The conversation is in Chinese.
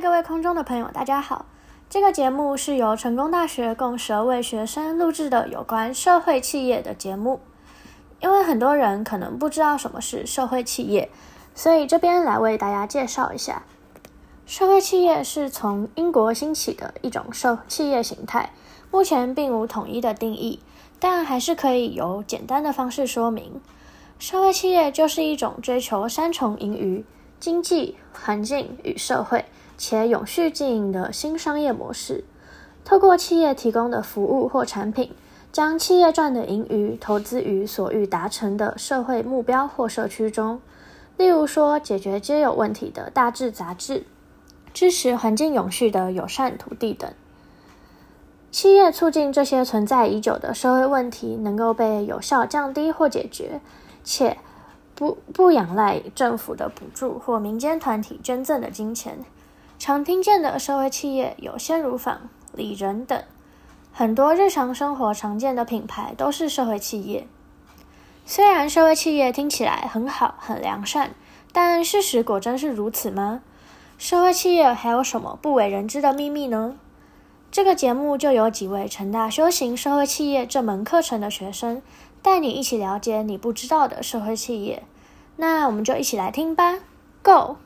各位空中的朋友，大家好。这个节目是由成功大学共十二位学生录制的有关社会企业的节目。因为很多人可能不知道什么是社会企业，所以这边来为大家介绍一下。社会企业是从英国兴起的一种社企业形态，目前并无统一的定义，但还是可以由简单的方式说明。社会企业就是一种追求三重盈余。经济环境与社会，且永续经营的新商业模式，透过企业提供的服务或产品，将企业赚的盈余投资于所欲达成的社会目标或社区中。例如说，解决皆有问题的大智杂志，支持环境永续的友善土地等。企业促进这些存在已久的社会问题能够被有效降低或解决，且。不不仰赖政府的补助或民间团体捐赠的金钱，常听见的社会企业有鲜乳坊、李仁等，很多日常生活常见的品牌都是社会企业。虽然社会企业听起来很好、很良善，但事实果真是如此吗？社会企业还有什么不为人知的秘密呢？这个节目就有几位成大修行社会企业这门课程的学生。带你一起了解你不知道的社会企业，那我们就一起来听吧，Go！